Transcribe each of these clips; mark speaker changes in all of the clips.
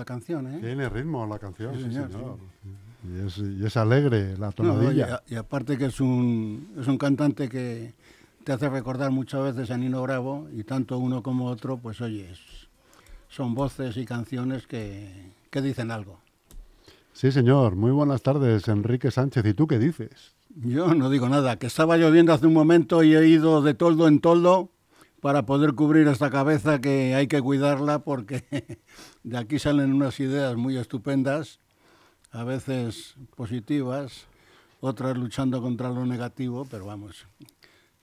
Speaker 1: la
Speaker 2: canción, ¿eh?
Speaker 3: Tiene ritmo la canción,
Speaker 2: Sí,
Speaker 3: sí,
Speaker 2: señor,
Speaker 3: señor. Y, es, y es alegre la
Speaker 2: No,
Speaker 3: tonadilla.
Speaker 2: y, aparte que es un, es un cantante que te hace recordar muchas veces a Nino Bravo y tanto uno como otro, pues oye, es- son voces y canciones que, que dicen algo.
Speaker 3: Sí, señor. Muy buenas tardes, Enrique Sánchez. ¿Y tú qué dices?
Speaker 2: Yo no digo nada, que estaba lloviendo hace un momento y he ido de toldo en toldo para poder cubrir esta cabeza que hay que cuidarla porque de aquí salen unas ideas muy estupendas, a veces positivas, otras luchando contra lo negativo, pero vamos,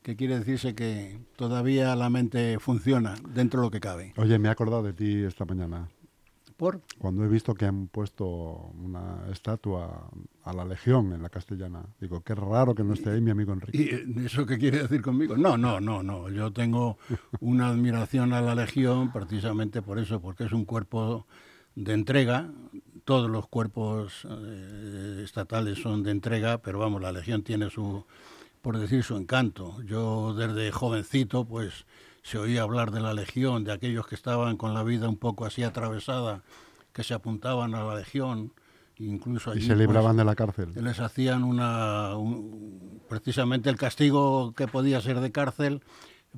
Speaker 2: que quiere decirse que todavía la mente funciona dentro de lo que cabe.
Speaker 3: Oye, me he acordado de ti esta mañana.
Speaker 2: ¿Por?
Speaker 3: Cuando he visto que han puesto una estatua a la Legión en la castellana, digo, qué raro que no esté ahí mi amigo Enrique.
Speaker 2: ¿Y eh, eso qué quiere decir conmigo? No, no, no, no. Yo tengo una admiración a la Legión precisamente por eso, porque es un cuerpo de entrega. Todos los cuerpos eh, estatales son de entrega, pero vamos, la Legión tiene su, por decir, su encanto. Yo desde jovencito, pues se oía hablar de la Legión, de aquellos que estaban con la vida un poco así atravesada, que se apuntaban a la Legión, incluso
Speaker 3: Y
Speaker 2: allí,
Speaker 3: se
Speaker 2: pues,
Speaker 3: libraban de la cárcel.
Speaker 2: les hacían una un- precisamente el castigo que podía ser de cárcel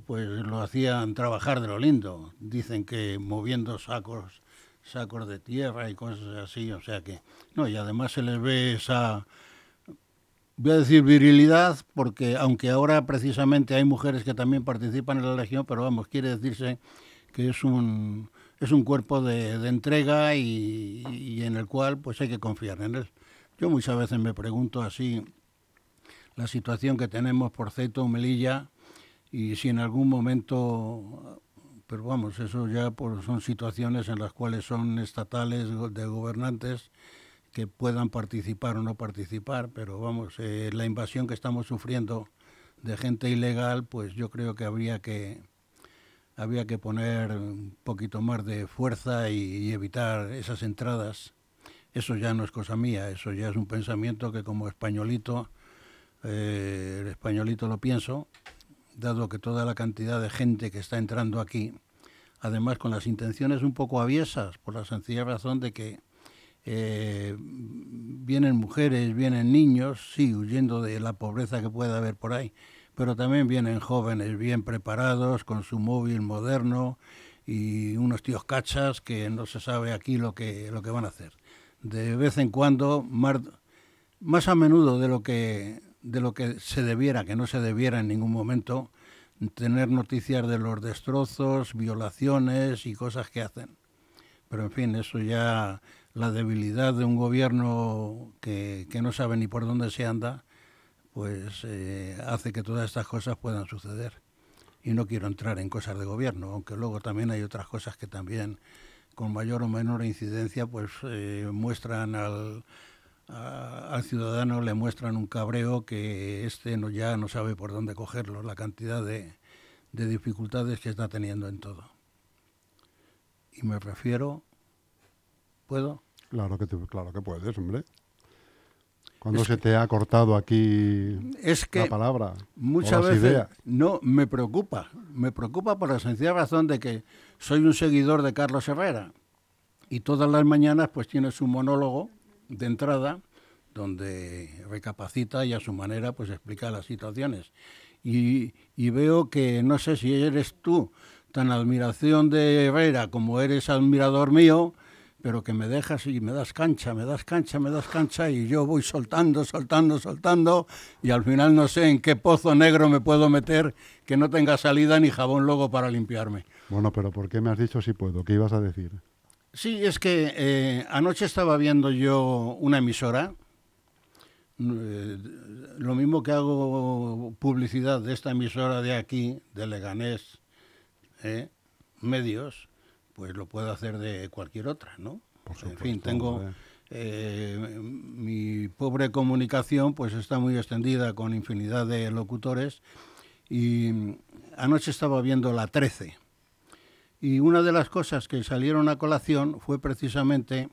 Speaker 2: pues lo hacían trabajar de lo lindo dicen que moviendo sacos sacos de tierra y cosas así o sea que no y además se les ve esa voy a decir virilidad porque aunque ahora precisamente hay mujeres que también participan en la legión pero vamos quiere decirse que es un es un cuerpo de, entrega y, en el cual pues hay que confiar en él. Yo muchas veces me pregunto así la situación que tenemos por Ceto, Melilla, y si en algún momento, pero vamos, eso ya son situaciones en las cuales son estatales de gobernantes que puedan participar o no participar, pero vamos, eh, la invasión que estamos sufriendo de gente ilegal, pues yo creo que habría que había que poner un poquito más de fuerza y, evitar esas entradas. Eso ya no es cosa mía, eso ya es un pensamiento que como españolito, eh, el españolito lo pienso, dado que toda la cantidad de gente que está entrando aquí, además con las intenciones un poco aviesas, por la sencilla razón de que eh, vienen mujeres, vienen niños, sí, huyendo de la pobreza que pueda haber por ahí, pero también vienen jóvenes bien preparados, con su móvil moderno y unos tíos cachas que no se sabe aquí lo que, lo que van a hacer. De vez en cuando, más, más a menudo de lo que de lo que se debiera, que no se debiera en ningún momento, tener noticias de los destrozos, violaciones y cosas que hacen. Pero en fin, eso ya la debilidad de un gobierno que, que no sabe ni por dónde se anda, pues eh, hace que todas estas cosas puedan suceder. Y no quiero entrar en cosas de gobierno, aunque luego también hay otras cosas que también con mayor o menor incidencia pues eh, muestran al, al ciudadano le muestran un cabreo que este no, ya no sabe por dónde cogerlo, la cantidad de, de dificultades que está teniendo en todo. Y me refiero, ¿puedo?
Speaker 3: Claro que, te- claro que puedes, hombre. Cuando se te ha cortado aquí
Speaker 2: Es que
Speaker 3: la palabra
Speaker 2: muchas veces
Speaker 3: ideas.
Speaker 2: no me preocupa, me preocupa por la sencilla razón de que soy un seguidor de Carlos Herrera y todas las mañanas pues tiene su monólogo de entrada donde recapacita y a su manera pues explica las situaciones y, y veo que no sé si eres tú tan admiración de Herrera como eres admirador mío, pero que me dejas y me das cancha, me das cancha, me das cancha y yo voy soltando, soltando, soltando y al final no sé en qué pozo negro me puedo meter que no tenga salida ni jabón luego para limpiarme.
Speaker 3: Bueno, pero ¿por qué me has dicho si puedo? ¿Qué ibas a decir?
Speaker 2: Sí, es que eh, anoche estaba viendo yo una emisora, eh, lo mismo que hago publicidad de esta emisora de aquí, de Leganés, eh, medios, pues lo puedo hacer de cualquier otra, ¿no? en fin, tengo eh, mi pobre comunicación, pues está muy extendida con infinidad de locutores y anoche estaba viendo la 13 y una de las cosas que salieron a colación fue precisamente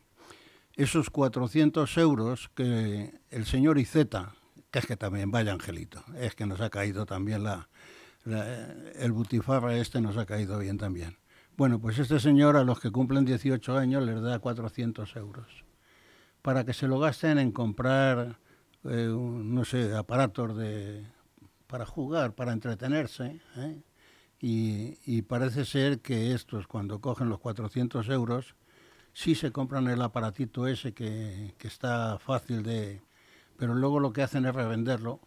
Speaker 2: esos 400 euros que el señor Iceta, que es que también vaya angelito, es que nos ha caído también la, el butifarra este nos ha caído bien también. Bueno, pues este señor a los que cumplen 18 años les da 400 euros para que se lo gasten en comprar, eh, no sé, aparatos de, para jugar, para entretenerse. ¿eh? Y, parece ser que estos, cuando cogen los 400 euros, sí se compran el aparatito ese que, que está fácil de... Pero luego lo que hacen es revenderlo.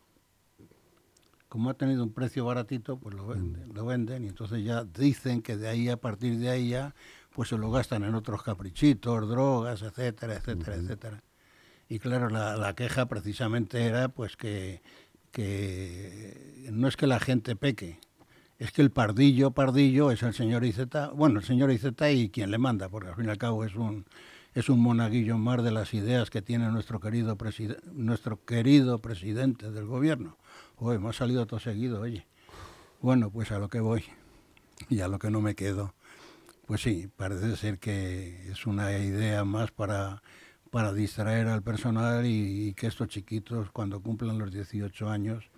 Speaker 2: Como ha tenido un precio baratito, pues lo venden, lo venden y entonces ya dicen que de ahí, a partir de ahí ya, pues se lo gastan en otros caprichitos, drogas, etcétera, etcétera, etcétera. Y claro, la, la, queja precisamente era pues que, que no es que la gente peque, es que el pardillo, pardillo, es el señor Iceta, bueno, el señor Iceta y quien le manda, porque al fin y al cabo es un, es un monaguillo más de las ideas que tiene nuestro querido, nuestro querido presidente del gobierno. Hoy hemos salido todo seguido, oye. Bueno, pues a lo que voy y a lo que no me quedo. Pues sí, parece ser que es una idea más para, para distraer al personal y, y que estos chiquitos, cuando cumplan los 18 años,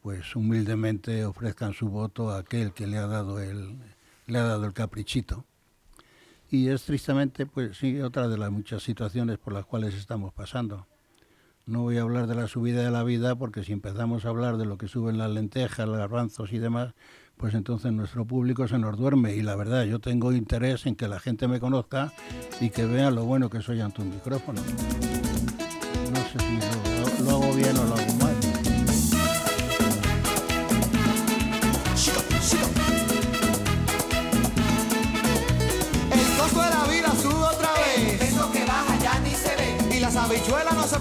Speaker 2: pues humildemente ofrezcan su voto a aquel que le ha dado el, le ha dado el caprichito. Y es tristemente, pues sí, otra de las muchas situaciones por las cuales estamos pasando. No voy a hablar de la subida de la vida porque si empezamos a hablar de lo que suben las lentejas, los garbanzos y demás, pues entonces nuestro público se nos duerme. Y la verdad, yo tengo interés en que la gente me conozca y que vea lo bueno que soy ante un micrófono. No sé si lo hago bien o lo hago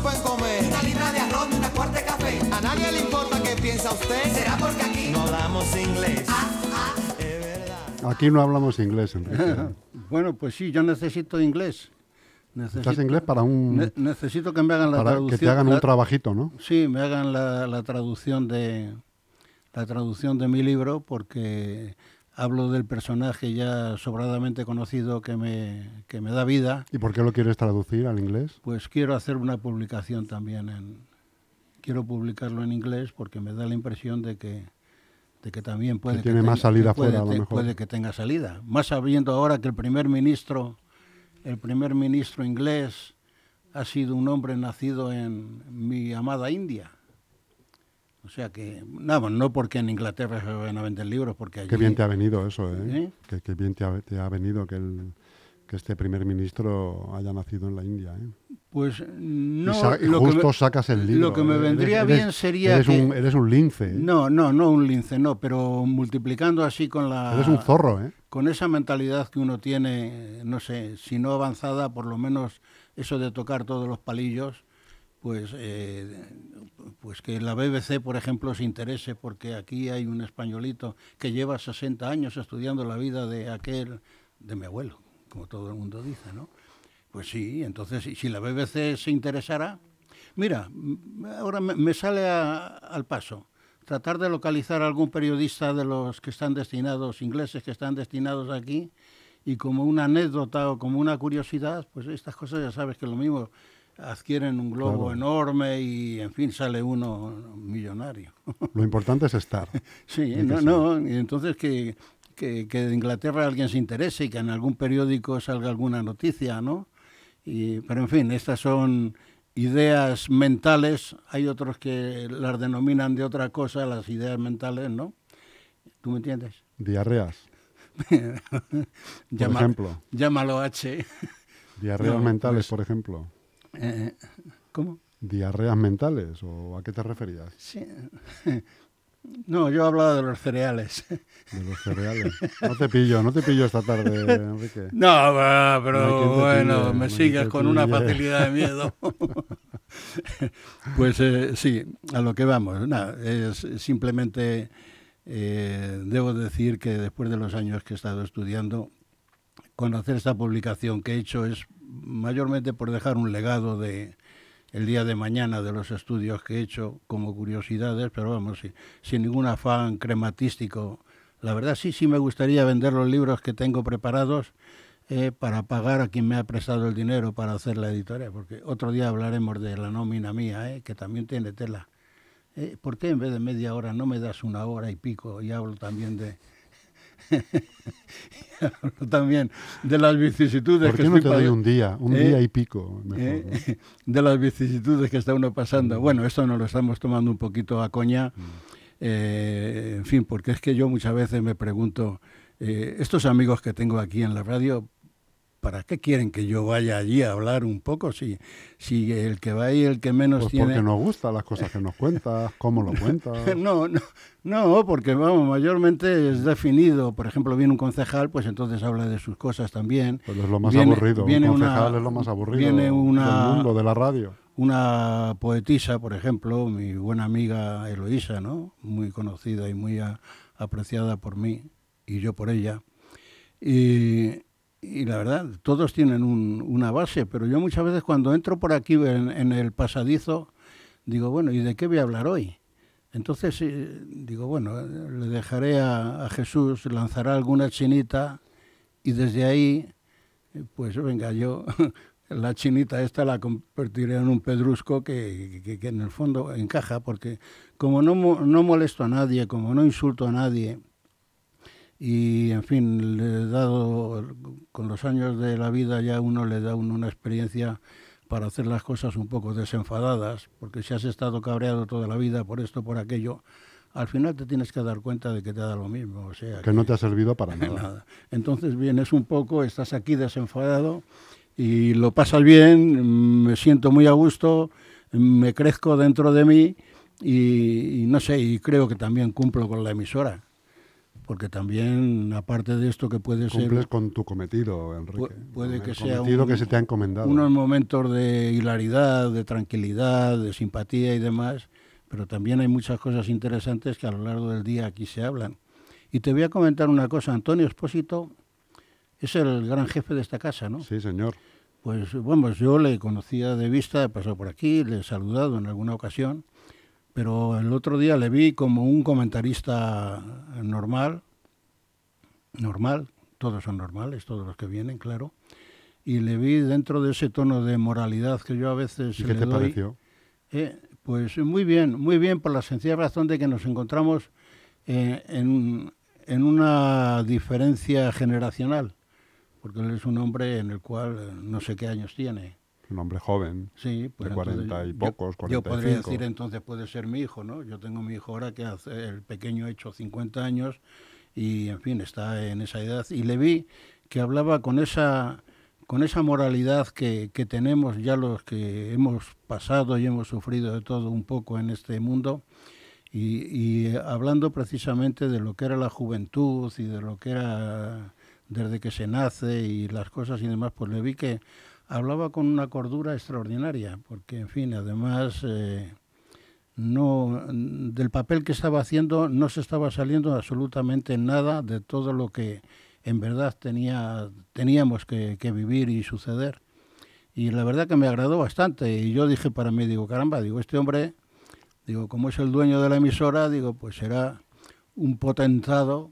Speaker 4: pueden comer. Una libra de arroz y una cuarta de café. A nadie le importa qué piensa usted. Será porque aquí no hablamos inglés. Ah,
Speaker 3: ah. Aquí no hablamos inglés, Enrique.
Speaker 2: bueno, pues sí, yo necesito inglés.
Speaker 3: Necesito, ¿Estás inglés para un...?
Speaker 2: necesito que me hagan la
Speaker 3: para
Speaker 2: traducción.
Speaker 3: que te hagan un trabajito, ¿no?
Speaker 2: Sí, me hagan la, la, traducción de la traducción de mi libro porque hablo del personaje ya sobradamente conocido que me, que me da vida.
Speaker 3: ¿Y por qué lo quieres traducir al inglés?
Speaker 2: Pues quiero hacer una publicación también en... Quiero publicarlo en inglés porque me da la impresión de que, de que también puede que,
Speaker 3: tiene más salida
Speaker 2: fuera,
Speaker 3: a lo mejor.
Speaker 2: puede que tenga salida. Más sabiendo ahora que el primer ministro, el primer ministro inglés ha sido un hombre nacido en mi amada India. O sea que, nada, no porque en Inglaterra se van a vender libros, porque allí...
Speaker 3: Qué bien te ha venido eso, ¿eh? ¿Eh? Qué, bien te ha, venido que, el, que este primer ministro haya nacido en la India, ¿eh?
Speaker 2: Pues no...
Speaker 3: Y, justo sacas el libro.
Speaker 2: Lo que me vendría bien sería
Speaker 3: eres Un, eres un lince. ¿eh?
Speaker 2: No, no, no un lince, no, pero multiplicando así con la...
Speaker 3: Eres un zorro, ¿eh?
Speaker 2: Con esa mentalidad que uno tiene, no sé, si no avanzada, por lo menos eso de tocar todos los palillos pues, eh, pues que la BBC, por ejemplo, se interese porque aquí hay un españolito que lleva 60 años estudiando la vida de aquel, de mi abuelo, como todo el mundo dice, ¿no? Pues sí, entonces, si la BBC se interesara, mira, ahora me, sale al paso tratar de localizar algún periodista de los que están destinados, ingleses que están destinados aquí, y como una anécdota o como una curiosidad, pues estas cosas ya sabes que lo mismo adquieren un globo enorme y, en fin, sale uno millonario.
Speaker 3: Lo importante es estar.
Speaker 2: sí, no, no, y entonces que, que, de Inglaterra alguien se interese y que en algún periódico salga alguna noticia, ¿no? Y, pero, en fin, estas son ideas mentales, hay otros que las denominan de otra cosa, las ideas mentales, ¿no? ¿Tú me entiendes?
Speaker 3: Diarreas. por ejemplo.
Speaker 2: Llámalo H.
Speaker 3: Diarreas
Speaker 2: No,
Speaker 3: mentales,
Speaker 2: pues-
Speaker 3: por ejemplo.
Speaker 2: Eh, ¿Cómo?
Speaker 3: ¿Diarreas mentales? ¿O a qué te referías?
Speaker 2: Sí. No, yo hablaba de los cereales.
Speaker 3: De los cereales. No te pillo, no te pillo esta tarde, Enrique.
Speaker 2: No, va, pero
Speaker 3: No
Speaker 2: bueno,
Speaker 3: pille,
Speaker 2: me sigues con una facilidad de miedo. pues eh, sí, a lo que vamos. Nada, es simplemente eh, debo decir que después de los años que he estado estudiando, conocer esta publicación que he hecho es mayormente por dejar un legado de el día de mañana de los estudios que he hecho como curiosidades, pero vamos, sin ningún afán crematístico. La verdad sí, sí me gustaría vender los libros que tengo preparados eh, para pagar a quien me ha prestado el dinero para hacer la editorial, porque otro día hablaremos de la nómina mía, eh, que también tiene tela. Eh, ¿Por qué en vez de media hora no me das una hora y pico y hablo también de... también de las vicisitudes
Speaker 3: ¿Por
Speaker 2: que
Speaker 3: qué no
Speaker 2: estoy
Speaker 3: te doy
Speaker 2: pasa-
Speaker 3: un día, un
Speaker 2: Eh,
Speaker 3: día y pico? Mejor, ¿no?
Speaker 2: eh, de las vicisitudes que está uno pasando. Bueno, esto nos lo estamos tomando un poquito a coña, eh, en fin, porque es que yo muchas veces me pregunto, estos amigos que tengo aquí en la radio, ¿para qué quieren que yo vaya allí a hablar un poco? Si, si el que va ahí, el que menos
Speaker 3: Pues
Speaker 2: tiene...
Speaker 3: porque nos gustan las cosas que nos cuentas, cómo lo cuentas.
Speaker 2: No, no, no, porque vamos, mayormente es definido. Por ejemplo, viene un concejal, pues entonces habla de sus cosas también.
Speaker 3: Pues es lo más
Speaker 2: Viene-
Speaker 3: aburrido.
Speaker 2: viene
Speaker 3: un
Speaker 2: una-
Speaker 3: concejal es lo más aburrido
Speaker 2: viene una-
Speaker 3: del mundo, de la radio.
Speaker 2: Una poetisa, por ejemplo, mi buena amiga Eloísa, ¿no? Muy conocida y muy a- apreciada por mí y yo por ella. Y, y la verdad, todos tienen un- una base, pero yo muchas veces cuando entro por aquí en, el pasadizo, digo, bueno, ¿y de qué voy a hablar hoy? Entonces eh, digo, bueno, le dejaré a, Jesús, lanzará alguna chinita y desde ahí, pues venga, yo la chinita esta la convertiré en un pedrusco que, que- que en el fondo encaja, porque como no, no molesto a nadie, como no insulto a nadie, y en fin, le he dado, con los años de la vida ya uno le da uno una experiencia para hacer las cosas un poco desenfadadas, porque si has estado cabreado toda la vida por esto, por aquello, al final te tienes que dar cuenta de que te da lo mismo. O sea,
Speaker 3: Que no te ha servido para nada.
Speaker 2: nada. Entonces vienes un poco, estás aquí desenfadado y lo pasas bien, me siento muy a gusto, me crezco dentro de mí y, y no sé, y creo que también cumplo con la emisora. Porque también, aparte de esto que puede
Speaker 3: Cumples
Speaker 2: ser
Speaker 3: con tu cometido, Enrique.
Speaker 2: Pu- puede que sea
Speaker 3: cometido
Speaker 2: un-
Speaker 3: que se te ha encomendado.
Speaker 2: unos momentos de hilaridad, de tranquilidad, de simpatía y demás, pero también hay muchas cosas interesantes que a lo largo del día aquí se hablan. Y te voy a comentar una cosa, Antonio Espósito es el gran jefe de esta casa, ¿no?
Speaker 3: Sí, señor.
Speaker 2: Pues bueno, yo le conocía de vista, he pasado por aquí, le he saludado en alguna ocasión, pero el otro día le vi como un comentarista normal, normal, todos son normales, todos los que vienen, claro, y le vi dentro de ese tono de moralidad que yo a veces
Speaker 3: ¿Y qué
Speaker 2: le
Speaker 3: te
Speaker 2: doy,
Speaker 3: pareció?
Speaker 2: eh, pues muy bien, muy bien por la sencilla razón de que nos encontramos eh, en, en una diferencia generacional, porque él es un hombre en el cual no sé qué años tiene.
Speaker 3: Un hombre joven.
Speaker 2: Sí, pues
Speaker 3: De 40
Speaker 2: entonces
Speaker 3: y pocos,
Speaker 2: Yo podría
Speaker 3: 45.
Speaker 2: decir entonces puede ser mi hijo, ¿no? Yo tengo mi hijo ahora que hace, el pequeño ha hecho 50 años y en fin, está en esa edad y le vi que hablaba con esa con esa moralidad que, que tenemos ya los que hemos pasado y hemos sufrido de todo un poco en este mundo y, y hablando precisamente de lo que era la juventud y de lo que era desde que se nace y las cosas y demás, pues le vi que hablaba con una cordura extraordinaria, porque en fin, además eh, no del papel que estaba haciendo no se estaba saliendo absolutamente nada de todo lo que en verdad tenía teníamos que, vivir y suceder. Y la verdad que me agradó bastante. Y yo dije para mí, digo, caramba, digo, este hombre, digo, como es el dueño de la emisora, digo, pues será un potentado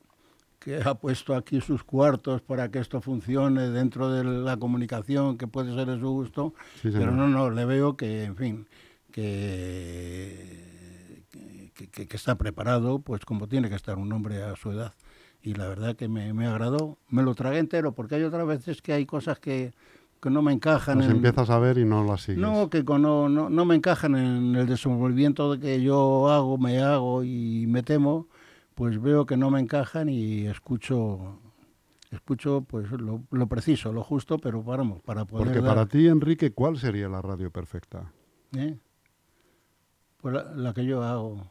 Speaker 2: que ha puesto aquí sus cuartos para que esto funcione dentro de la comunicación, que puede ser de su gusto,
Speaker 3: Sí,
Speaker 2: pero no, no, le veo que, en fin, que, que, que- que está preparado, pues como tiene que estar un hombre a su edad. Y la verdad que me, me agradó, me lo tragué entero, porque hay otras veces que hay cosas que, que no me encajan.
Speaker 3: Las
Speaker 2: en-
Speaker 3: empiezas a ver y no las sigues.
Speaker 2: no, que con- no, no, no me encajan en el desenvolvimiento de que yo hago, me hago y me temo, pues veo que no me encajan y escucho escucho pues lo, lo preciso, lo justo, pero paramos para poder.
Speaker 3: Porque
Speaker 2: dar-
Speaker 3: para ti, Enrique, ¿cuál sería la radio perfecta?
Speaker 2: ¿Eh? Pues la, la que yo hago.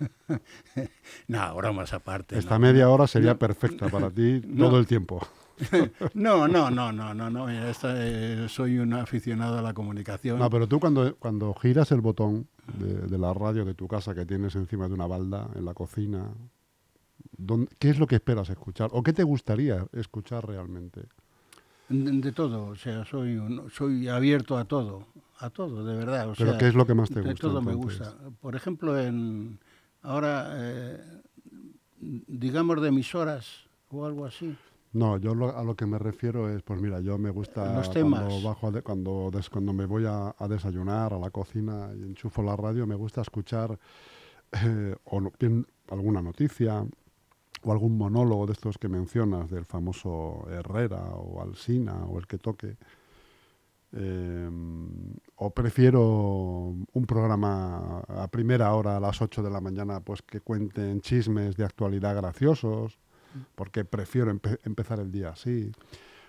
Speaker 2: no, bromas aparte.
Speaker 3: Esta
Speaker 2: no.
Speaker 3: media hora sería
Speaker 2: No.
Speaker 3: perfecta para ti
Speaker 2: No.
Speaker 3: todo el tiempo.
Speaker 2: No, no, no, no, no, no. esta, eh, soy un aficionado a la comunicación.
Speaker 3: No, pero tú cuando, cuando giras el botón de, de la radio de tu casa que tienes encima de una balda en la cocina, ¿dónde- ¿qué es lo que esperas escuchar? ¿O qué te gustaría escuchar realmente?
Speaker 2: De, de todo, o sea, soy, un- soy abierto a todo, a todo, de verdad. O
Speaker 3: ¿Pero
Speaker 2: sea,
Speaker 3: qué es lo que más te
Speaker 2: de
Speaker 3: gusta,
Speaker 2: todo me gusta. Por ejemplo, en ahora, eh, digamos, de emisoras o algo así.
Speaker 3: No, yo lo- a lo que me refiero es, pues mira, yo me gusta
Speaker 2: Los
Speaker 3: cuando bajo de- cuando, des- cuando me voy a, a desayunar a la cocina y enchufo la radio, me gusta escuchar eh, o no- bien alguna noticia o algún monólogo de estos que mencionas del famoso Herrera o Alsina o el que toque. Eh, o prefiero un programa a primera hora a las 8 de la mañana pues que cuenten chismes de actualidad graciosos porque prefiero empe- empezar el día así.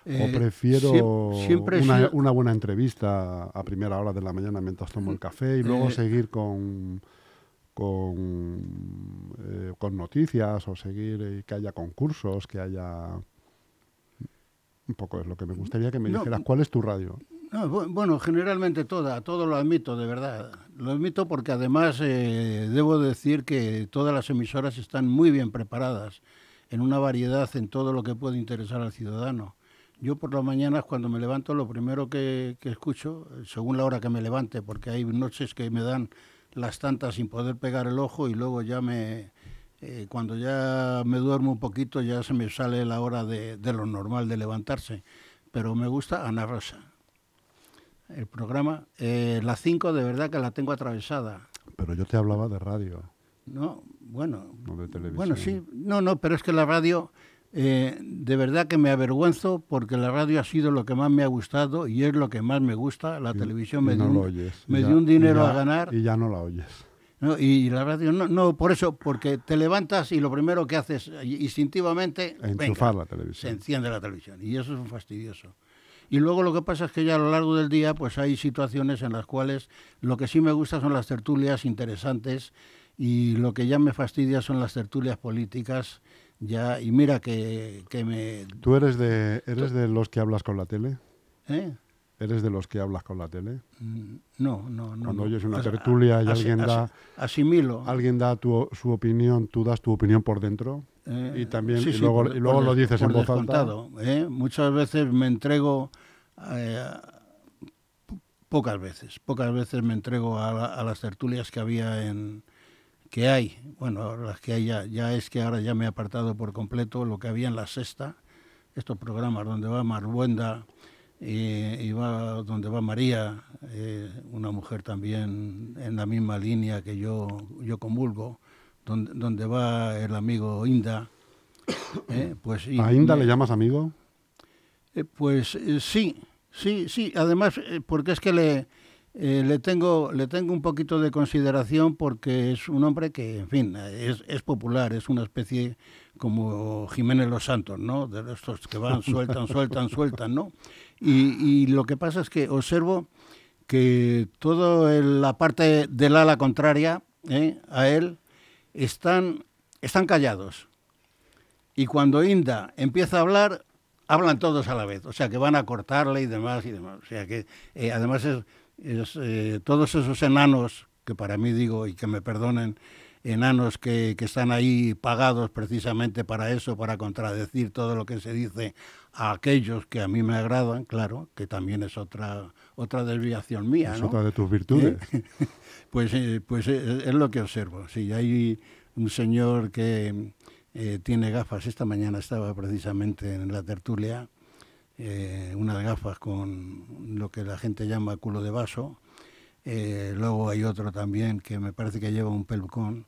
Speaker 2: Eh,
Speaker 3: o prefiero
Speaker 2: siem- siempre
Speaker 3: una, buena entrevista a primera hora de la mañana mientras tomo el café y luego
Speaker 2: Eh,
Speaker 3: seguir con con, eh, con noticias o seguir eh, que haya concursos, que haya... Un poco es lo que me gustaría que me
Speaker 2: No,
Speaker 3: dijeras. ¿Cuál es tu radio?
Speaker 2: No, bu- bueno, generalmente toda, todo lo admito, de verdad. Lo admito porque además eh, debo decir que todas las emisoras están muy bien preparadas en una variedad en todo lo que puede interesar al ciudadano. Yo por las mañanas cuando me levanto lo primero que, que escucho, según la hora que me levante, porque hay noches que me dan las tantas sin poder pegar el ojo y luego ya me, eh, cuando ya me duermo un poquito ya se me sale la hora de, de lo normal de levantarse. Pero me gusta Ana Rosa el programa. Eh, la 5 de verdad que la tengo atravesada.
Speaker 3: Pero yo te hablaba de radio,
Speaker 2: No, bueno.
Speaker 3: no de televisión.
Speaker 2: Bueno, sí. No, no, pero es que la radio, eh, de verdad que me avergüenzo porque la radio ha sido lo que más me ha gustado y es lo que más me gusta. La
Speaker 3: Y-
Speaker 2: televisión
Speaker 3: y
Speaker 2: me,
Speaker 3: no
Speaker 2: dio, un,
Speaker 3: oyes.
Speaker 2: me
Speaker 3: Y ya-
Speaker 2: dio un
Speaker 3: y
Speaker 2: dinero
Speaker 3: ya-
Speaker 2: a ganar.
Speaker 3: Y ya no la oyes.
Speaker 2: ¿no? Y la radio, no, no, por eso, porque te levantas y lo primero que haces eh, instintivamente...
Speaker 3: Enchufar
Speaker 2: venga,
Speaker 3: la
Speaker 2: se
Speaker 3: televisión.
Speaker 2: enciende la televisión y eso es un fastidioso. Y luego lo que pasa es que ya a lo largo del día pues hay situaciones en las cuales lo que sí me gusta son las tertulias interesantes y lo que ya me fastidia son las tertulias políticas ya y mira que, que me
Speaker 3: ¿Tú eres de, eres de los que hablas con la tele?
Speaker 2: ¿eh?
Speaker 3: ¿Eres de los que hablas con la tele?
Speaker 2: Mm, no no no
Speaker 3: Cuando oyes una tertulia y
Speaker 2: as-
Speaker 3: alguien
Speaker 2: as-
Speaker 3: da-
Speaker 2: asimilo
Speaker 3: Alguien da tu, su opinión, tú das tu opinión por dentro
Speaker 2: Eh,
Speaker 3: y también
Speaker 2: sí,
Speaker 3: y
Speaker 2: sí,
Speaker 3: luego,
Speaker 2: por-
Speaker 3: y luego
Speaker 2: por
Speaker 3: lo dices
Speaker 2: por
Speaker 3: en voz alta.
Speaker 2: ¿eh? Muchas veces me entrego, eh, po- pocas veces, pocas veces me entrego a, a las tertulias que había en que hay, bueno, las que hay ya, ya es que ahora ya me he apartado por completo lo que había en la sexta, estos programas donde va Marbuenda eh, y va donde va María, eh, una mujer también en la misma línea que yo, yo comulgo, donde, donde va el amigo Inda. eh, pues, y
Speaker 3: ¿A Inda le llamas amigo?
Speaker 2: eh, pues sí, sí, sí. Además, porque es que le, eh, le, tengo, le tengo un poquito de consideración porque es un hombre que, en fin, es, es popular, es una especie como Jiménez Los Santos, ¿no? De estos que van, sueltan, sueltan, sueltan, ¿no? Y, y lo que pasa es que observo que toda la parte del ala contraria ¿eh? a él están, están callados. Y cuando Inda empieza a hablar, hablan todos a la vez. O sea, que van a cortarle y demás y demás. O sea, que eh, además es, es, eh, todos esos enanos, que para mí digo, y que me perdonen, enanos que, que están ahí pagados precisamente para eso, para contradecir todo lo que se dice a aquellos que a mí me agradan, claro, que también es otra, otra desviación mía,
Speaker 3: Es
Speaker 2: ¿no?
Speaker 3: otra de tus virtudes.
Speaker 2: Pues, eh, pues eh, es lo que observo. Sí, hay un señor que eh, tiene gafas. Esta mañana estaba precisamente en la tertulia, eh, unas gafas con lo que la gente llama culo de vaso. Eh, luego hay otro también que me parece que lleva un pelucón.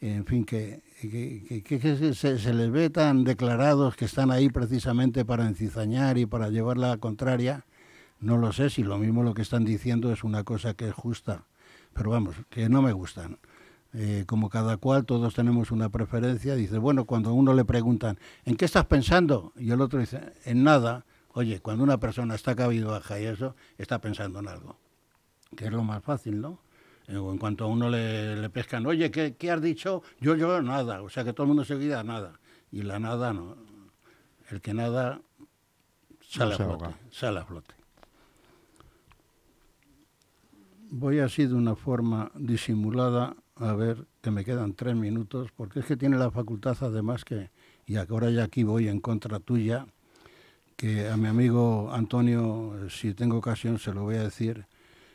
Speaker 2: En fin, que, que, se, les ve tan declarados que están ahí precisamente para encizañar y para llevar la contraria. No lo sé si lo mismo lo que están diciendo es una cosa que es justa, pero vamos, que no me gustan. eh, como cada cual, todos tenemos una preferencia. Dice, bueno, cuando uno le preguntan, ¿en qué estás pensando? Y el otro dice, en nada. Oye, cuando una persona está cabido baja y eso, está pensando en algo, que es lo más fácil, ¿no? O en cuanto a uno le, pescan, oye, ¿qué, ¿qué, has dicho? Yo, yo, nada. O sea, que todo el mundo se queda nada. Y la nada no. El que nada sale a flote. Sale a flote. Voy así de una forma disimulada a ver que me quedan tres minutos, porque es que tiene la facultad además que, y ahora ya aquí voy en contra tuya, que a mi amigo Antonio, si tengo ocasión, se lo voy a decir,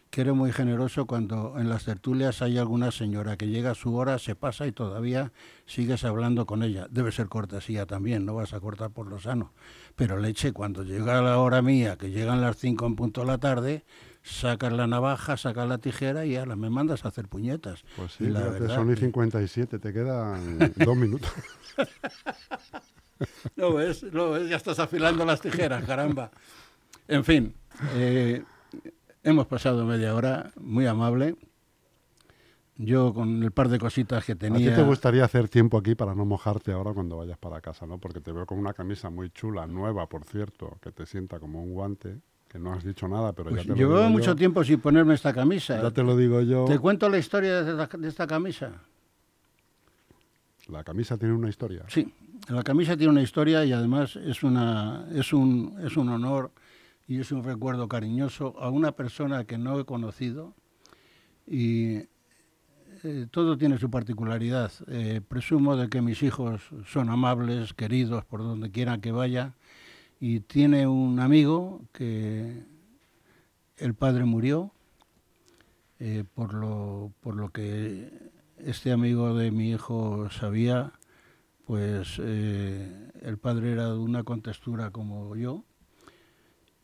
Speaker 2: que eres muy generoso cuando en las tertulias hay alguna señora que llega a su hora, se pasa y todavía sigues hablando con ella. Debe ser cortesía también, no vas a cortar por lo sano. Pero leche, cuando llega la hora mía, que llegan las cinco en punto de la tarde, sacas la navaja, sacas la tijera y ahora me mandas a hacer puñetas.
Speaker 3: Pues sí, la verdad, son y 57, te quedan dos minutos.
Speaker 2: no ves, no ves, ya estás afilando las tijeras, caramba. En fin, eh, hemos pasado media hora, muy amable. Yo con el par de cositas que tenía...
Speaker 3: ¿A ti te gustaría hacer tiempo aquí para no mojarte ahora cuando vayas para casa, no? Porque te veo con una camisa muy chula, nueva, por cierto, que te sienta como un guante que no has dicho nada, pero ya pues te lo
Speaker 2: Llevo mucho tiempo sin ponerme esta camisa.
Speaker 3: Ya te lo digo yo.
Speaker 2: ¿Te cuento la historia de esta, camisa?
Speaker 3: ¿La camisa tiene una historia?
Speaker 2: Sí, la camisa tiene una historia y además es, una, es, un, es un honor y es un recuerdo cariñoso a una persona que no he conocido y eh, todo tiene su particularidad. Eh, presumo de que mis hijos son amables, queridos por donde quiera que vaya y tiene un amigo que el padre murió, eh, por, lo, por lo que este amigo de mi hijo sabía, pues eh, el padre era de una contextura como yo,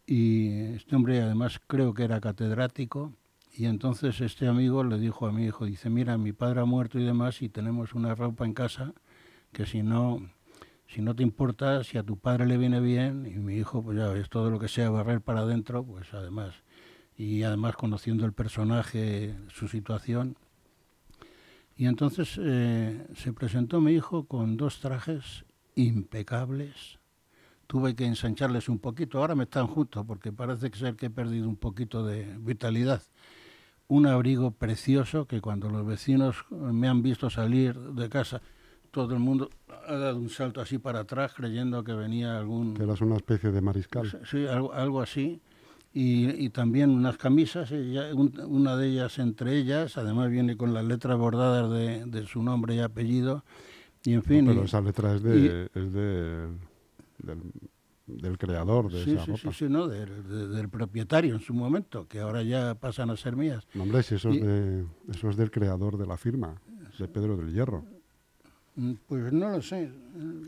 Speaker 2: y este hombre además creo que era catedrático, y entonces este amigo le dijo a mi hijo, dice, mira, mi padre ha muerto y demás, y tenemos una ropa en casa, que si no si no te importa, si a tu padre le viene bien, y mi hijo, pues ya ves, todo lo que sea barrer para adentro, pues además, y además conociendo el personaje, su situación. Y entonces eh, se presentó mi hijo con dos trajes impecables. Tuve que ensancharles un poquito, ahora me están juntos porque parece ser que he perdido un poquito de vitalidad. Un abrigo precioso que cuando los vecinos me han visto salir de casa, todo el mundo ha dado un salto así para atrás creyendo que venía algún...
Speaker 3: Que eras una especie de mariscal.
Speaker 2: Sí, algo, algo así. Y, también unas camisas, una de ellas entre ellas, además viene con las letras bordadas de, su nombre y apellido. Y en fin...
Speaker 3: pero esa letra es, de, es del, creador de esa
Speaker 2: sí,
Speaker 3: ropa.
Speaker 2: Sí, sí, no, del, propietario en su momento, que ahora ya pasan a ser mías.
Speaker 3: No, hombre, si eso, es de, eso es del creador de la firma, de Pedro del Hierro.
Speaker 2: Mm, pues no lo sé.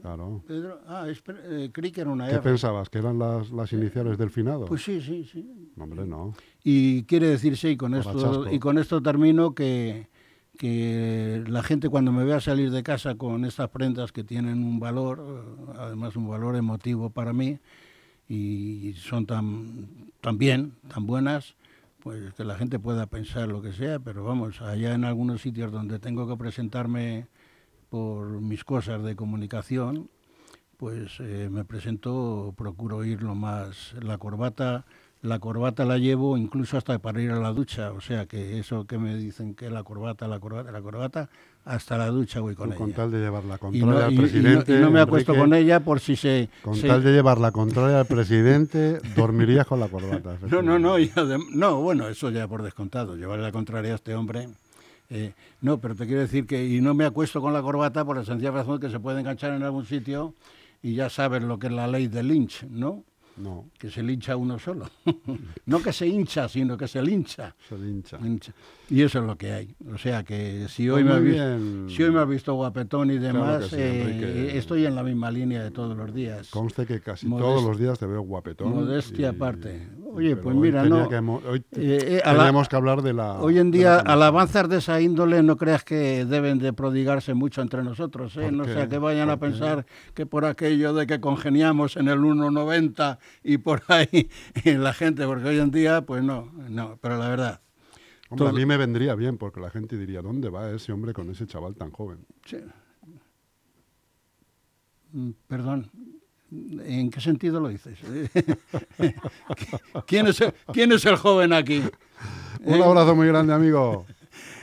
Speaker 3: Claro.
Speaker 2: Pedro, ah, eh, creí que era una
Speaker 3: ¿Qué pensabas? ¿Que eran las, las iniciales del finado?
Speaker 2: Pues sí, sí, sí.
Speaker 3: hombre, no.
Speaker 2: Y quiere decirse, y con, esto, y con esto termino, que, que la gente cuando me vea salir de casa con estas prendas que tienen un valor, eh, además un valor emotivo para mí, y son tan, tan bien, tan buenas, pues que la gente pueda pensar lo que sea, pero vamos, allá en algunos sitios donde tengo que presentarme por mis cosas de comunicación, pues eh, me presento, procuro ir lo más, la corbata, la corbata la llevo incluso hasta para ir a la ducha, o sea que eso que me dicen que la corbata, la corbata, la corbata, hasta la ducha voy con ella.
Speaker 3: Con tal de llevar la contraria al presidente.
Speaker 2: Y no, me acuesto con ella por si se.
Speaker 3: Con tal de llevar la contraria al presidente, dormirías con la corbata.
Speaker 2: No, no, no, no, bueno, eso ya por descontado, llevarle la contraria a este hombre. Eh, no, pero te quiero decir que, y no me acuesto con la corbata por la sencilla razón que se puede enganchar en algún sitio y ya sabes lo que es la ley de Lynch, ¿no?
Speaker 3: No.
Speaker 2: Que se lincha uno solo. no que se hincha, sino que se lincha.
Speaker 3: Se lincha.
Speaker 2: Y eso es lo que hay. O sea que si hoy, pues me, has visto, si hoy me has visto guapetón y demás, eh, estoy en la misma línea de todos los días.
Speaker 3: Conste que casi todos los días te veo guapetón.
Speaker 2: Modestia aparte. Oye, pues mira, no.
Speaker 3: hoy eh, eh, tenemos que hablar de la.
Speaker 2: Hoy en día, alabanzas de esa índole no creas que deben de prodigarse mucho entre nosotros, ¿eh? No sea que vayan a pensar que por aquello de que congeniamos en el 1.90 y por ahí en la gente, porque hoy en día, pues no, no, pero la verdad
Speaker 3: Hombre, a mí me vendría bien porque la gente diría, ¿dónde va ese hombre con ese chaval tan joven?
Speaker 2: Sí. Mm, perdón, ¿en qué sentido lo dices? ¿Quién es el, quién es el joven aquí?
Speaker 3: Un
Speaker 2: ¿Eh?
Speaker 3: abrazo muy grande, amigo.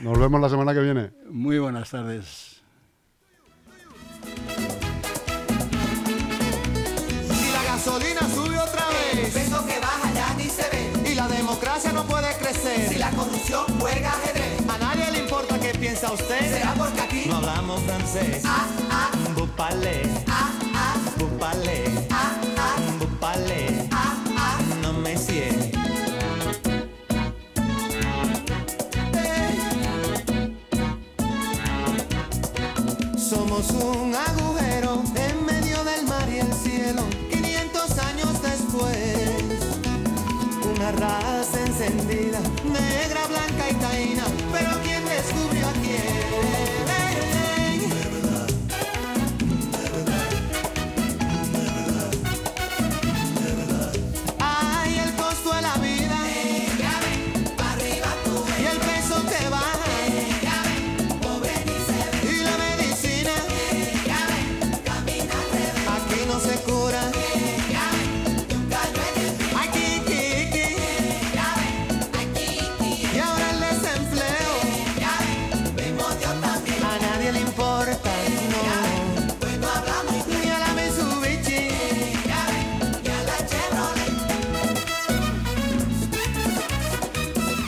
Speaker 3: Nos vemos la semana que viene.
Speaker 2: Muy buenas tardes.
Speaker 4: Si la gasolina sube otra vez,
Speaker 5: peso que baja ya ni se ve.
Speaker 4: y la democracia no puede crecer,
Speaker 5: Si la corrupción juega ajedrez,
Speaker 4: a nadie le importa qué piensa usted.
Speaker 5: será porque aquí
Speaker 4: No hablamos francés.
Speaker 5: ah, ah,
Speaker 4: Bupale,
Speaker 5: ah, ah,
Speaker 4: bupale,
Speaker 5: ah, ah,
Speaker 4: bupale,
Speaker 5: ah, ah.
Speaker 4: no me sigue. Somos un agujero en medio del mar y el cielo. 500 años después, una raza encendida